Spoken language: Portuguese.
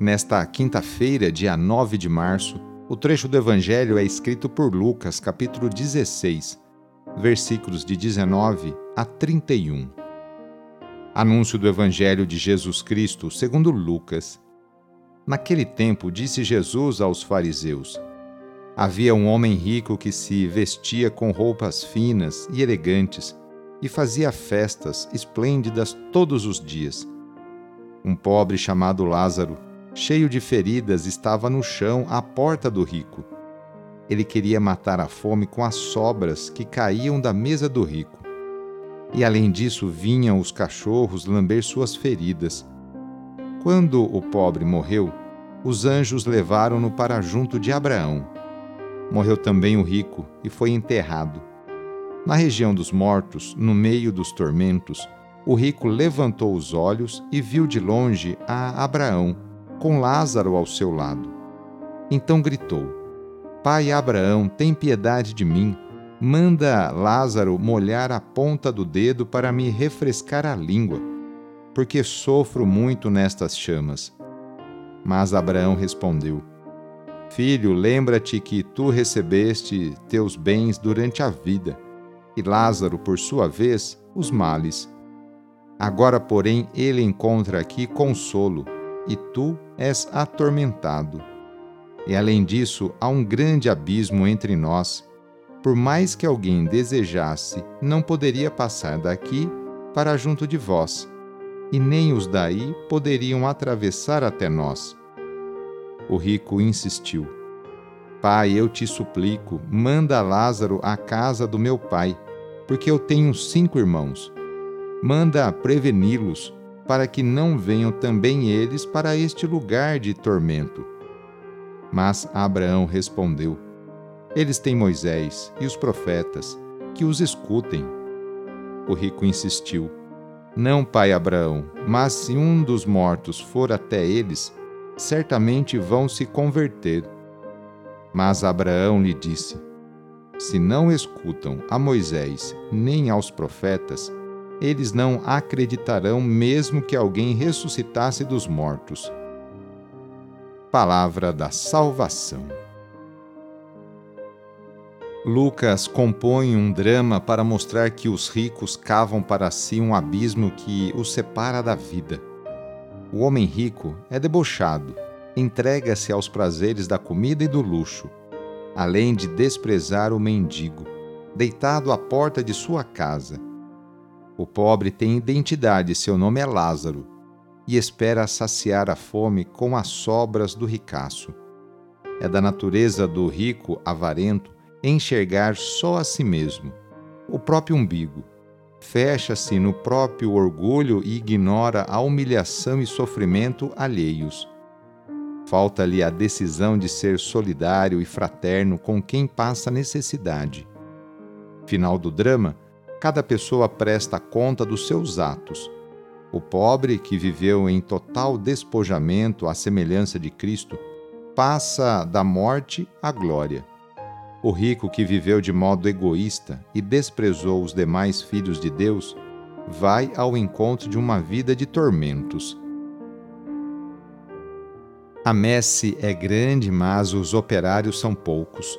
Nesta quinta-feira, dia 9 de março, o trecho do Evangelho é escrito por Lucas, capítulo 16, versículos de 19 a 31. Anúncio do Evangelho de Jesus Cristo segundo Lucas. Naquele tempo, disse Jesus aos fariseus: Havia um homem rico que se vestia com roupas finas e elegantes e fazia festas esplêndidas todos os dias. Um pobre chamado Lázaro, cheio de feridas, estava no chão à porta do rico. Ele queria matar a fome com as sobras que caíam da mesa do rico. E além disso, vinham os cachorros lamber suas feridas. Quando o pobre morreu, os anjos levaram-no para junto de Abraão morreu também o rico e foi enterrado. Na região dos mortos, no meio dos tormentos, o rico levantou os olhos e viu de longe a Abraão, com Lázaro ao seu lado. Então gritou: Pai Abraão, tem piedade de mim. Manda Lázaro molhar a ponta do dedo para me refrescar a língua, porque sofro muito nestas chamas. Mas Abraão respondeu: Filho, lembra-te que tu recebeste teus bens durante a vida, e Lázaro, por sua vez, os males. Agora, porém, ele encontra aqui consolo, e tu és atormentado. E além disso, há um grande abismo entre nós. Por mais que alguém desejasse, não poderia passar daqui para junto de vós, e nem os daí poderiam atravessar até nós. O rico insistiu: Pai, eu te suplico, manda Lázaro à casa do meu pai, porque eu tenho cinco irmãos. Manda preveni-los, para que não venham também eles para este lugar de tormento. Mas Abraão respondeu: Eles têm Moisés e os profetas, que os escutem. O rico insistiu: Não, pai Abraão, mas se um dos mortos for até eles, certamente vão se converter. Mas Abraão lhe disse: Se não escutam a Moisés nem aos profetas, eles não acreditarão mesmo que alguém ressuscitasse dos mortos. Palavra da Salvação. Lucas compõe um drama para mostrar que os ricos cavam para si um abismo que os separa da vida o homem rico é debochado, entrega-se aos prazeres da comida e do luxo, além de desprezar o mendigo, deitado à porta de sua casa. O pobre tem identidade, seu nome é Lázaro, e espera saciar a fome com as sobras do ricaço. É da natureza do rico avarento enxergar só a si mesmo, o próprio umbigo, fecha-se no próprio orgulho e ignora a humilhação e sofrimento alheios. Falta-lhe a decisão de ser solidário e fraterno com quem passa necessidade. Final do drama: cada pessoa presta conta dos seus atos. O pobre, que viveu em total despojamento à semelhança de Cristo, passa da morte à glória. O rico que viveu de modo egoísta e desprezou os demais filhos de Deus vai ao encontro de uma vida de tormentos. A messe é grande, mas os operários são poucos.